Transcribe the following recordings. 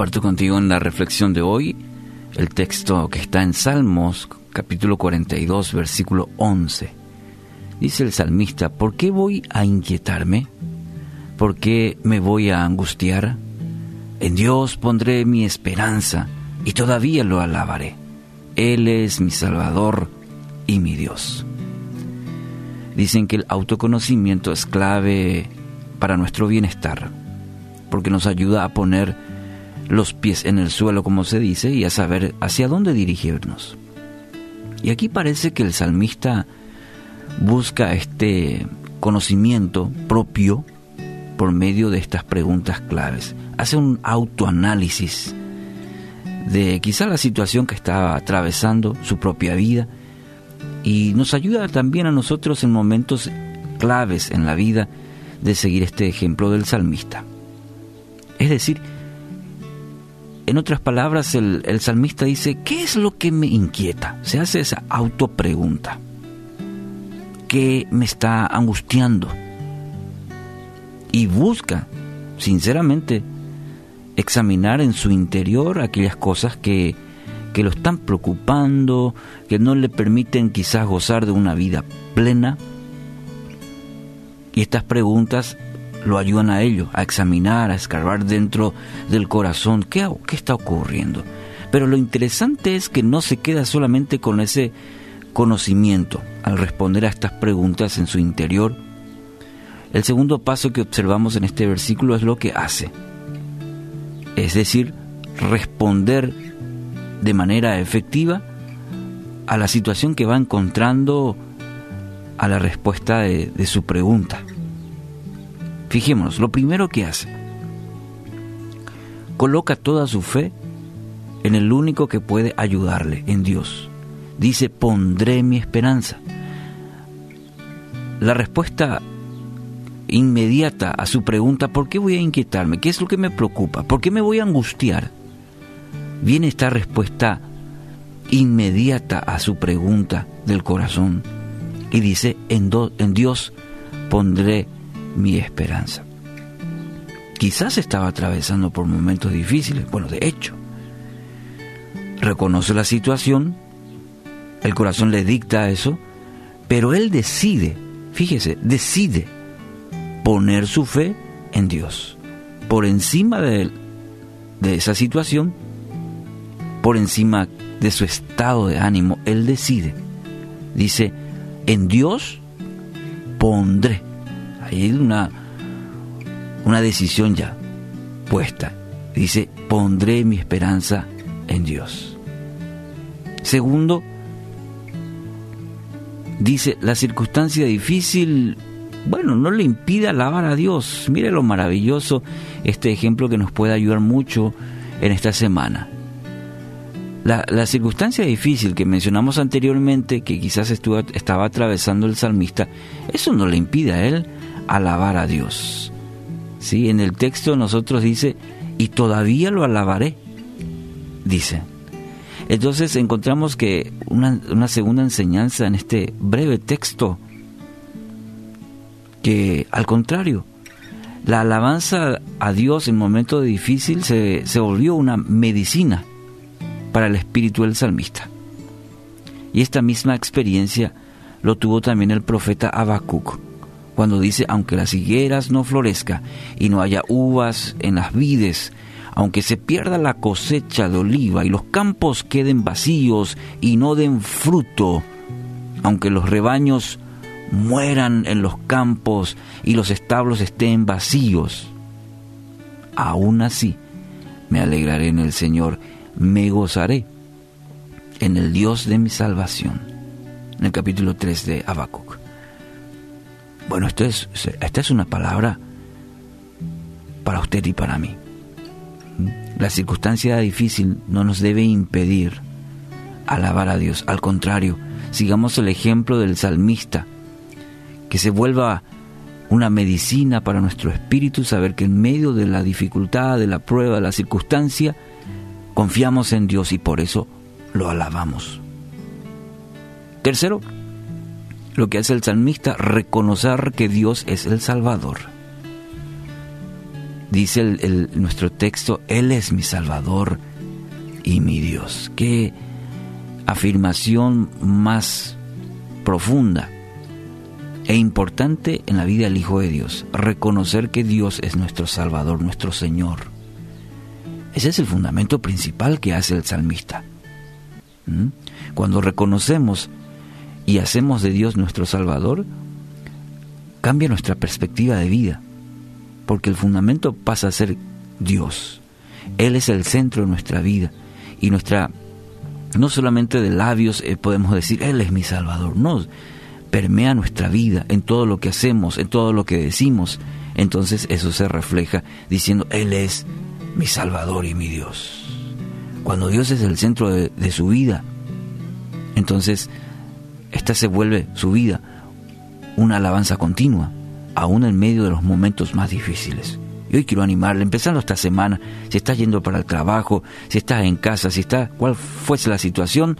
Comparto contigo en la reflexión de hoy el texto que está en Salmos capítulo 42 versículo 11. Dice el salmista, ¿por qué voy a inquietarme? ¿Por qué me voy a angustiar? En Dios pondré mi esperanza y todavía lo alabaré. Él es mi Salvador y mi Dios. Dicen que el autoconocimiento es clave para nuestro bienestar, porque nos ayuda a poner los pies en el suelo, como se dice, y a saber hacia dónde dirigirnos. Y aquí parece que el salmista busca este conocimiento propio por medio de estas preguntas claves. Hace un autoanálisis de quizá la situación que estaba atravesando, su propia vida, y nos ayuda también a nosotros en momentos claves en la vida de seguir este ejemplo del salmista. Es decir, en otras palabras, el, salmista dice, ¿qué es lo que me inquieta? Se hace esa autopregunta. ¿Qué me está angustiando? Y busca, sinceramente, examinar en su interior aquellas cosas que, que lo están preocupando, que no le permiten quizás gozar de una vida plena. Y estas preguntas lo ayudan a ello, a examinar, a escarbar dentro del corazón qué, qué está ocurriendo. Pero lo interesante es que no se queda solamente con ese conocimiento al responder a estas preguntas en su interior. El segundo paso que observamos en este versículo es lo que hace. Es decir, responder de manera efectiva a la situación que va encontrando a la respuesta de su pregunta. Fijémonos, lo primero que hace, coloca toda su fe en el único que puede ayudarle, en Dios. Dice, pondré mi esperanza. La respuesta inmediata a su pregunta, ¿por qué voy a inquietarme? ¿Qué es lo que me preocupa? ¿Por qué me voy a angustiar? Viene esta respuesta inmediata a su pregunta del corazón y dice, en, en Dios pondré mi esperanza. Quizás estaba atravesando por momentos difíciles, bueno, de hecho, reconoce la situación, el corazón le dicta eso, pero él decide, fíjese, decide poner su fe en Dios. Por encima de, de esa situación, por encima de su estado de ánimo, él decide. Dice, en Dios pondré hay una, una decisión ya puesta. Dice, pondré mi esperanza en Dios. Segundo, dice, la circunstancia difícil, bueno, no le impide alabar a Dios. Mire lo maravilloso este ejemplo que nos puede ayudar mucho en esta semana. La, la, circunstancia difícil que mencionamos anteriormente, que quizás estuvo, estaba atravesando el salmista, eso no le impide a él alabar a Dios. ¿Sí? En el texto nosotros dice, y todavía lo alabaré, dice. Entonces encontramos que una, segunda enseñanza en este breve texto, que al contrario, la alabanza a Dios en momentos difíciles se, se volvió una medicina para el espíritu del salmista. Y esta misma experiencia lo tuvo también el profeta Habacuc cuando dice, aunque las higueras no florezca y no haya uvas en las vides, aunque se pierda la cosecha de oliva y los campos queden vacíos y no den fruto, aunque los rebaños mueran en los campos y los establos estén vacíos, aún así me alegraré en el Señor, me gozaré en el Dios de mi salvación. En el capítulo 3 de Habacuc. Bueno, esta es una palabra para usted y para mí. La circunstancia difícil no nos debe impedir alabar a Dios. Al contrario, sigamos el ejemplo del salmista, que se vuelva una medicina para nuestro espíritu, saber que en medio de la dificultad, de la prueba, de la circunstancia, confiamos en Dios y por eso lo alabamos. Tercero, lo que hace el salmista, reconocer que Dios es el Salvador. dice el, nuestro texto, Él es mi Salvador y mi Dios. Qué afirmación más profunda e importante en la vida del Hijo de Dios, reconocer que Dios es nuestro Salvador, nuestro Señor. Ese es el fundamento principal que hace el salmista. ¿Mm? Cuando reconocemos y hacemos de Dios nuestro Salvador, cambia nuestra perspectiva de vida, porque el fundamento pasa a ser Dios. Él es el centro de nuestra vida y nuestra, no solamente de labios eh, podemos decir, Él es mi Salvador, no, permea nuestra vida, en todo lo que hacemos, en todo lo que decimos. Entonces eso se refleja diciendo, Él es mi Salvador y mi Dios. Cuando Dios es el centro de, su vida, entonces esta se vuelve su vida una alabanza continua, aún en medio de los momentos más difíciles. Y hoy quiero animarle, empezando esta semana, si estás yendo para el trabajo, si estás en casa, si estás, cual fuese la situación,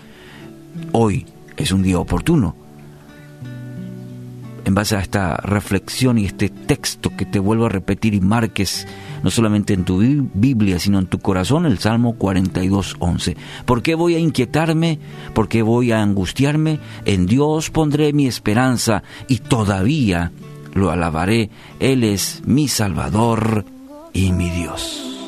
hoy es un día oportuno en base a esta reflexión y este texto que te vuelvo a repetir y marques no solamente en tu Biblia, sino en tu corazón, el Salmo 42.11. ¿Por qué voy a inquietarme? ¿Por qué voy a angustiarme? En Dios pondré mi esperanza y todavía lo alabaré. Él es mi Salvador y mi Dios.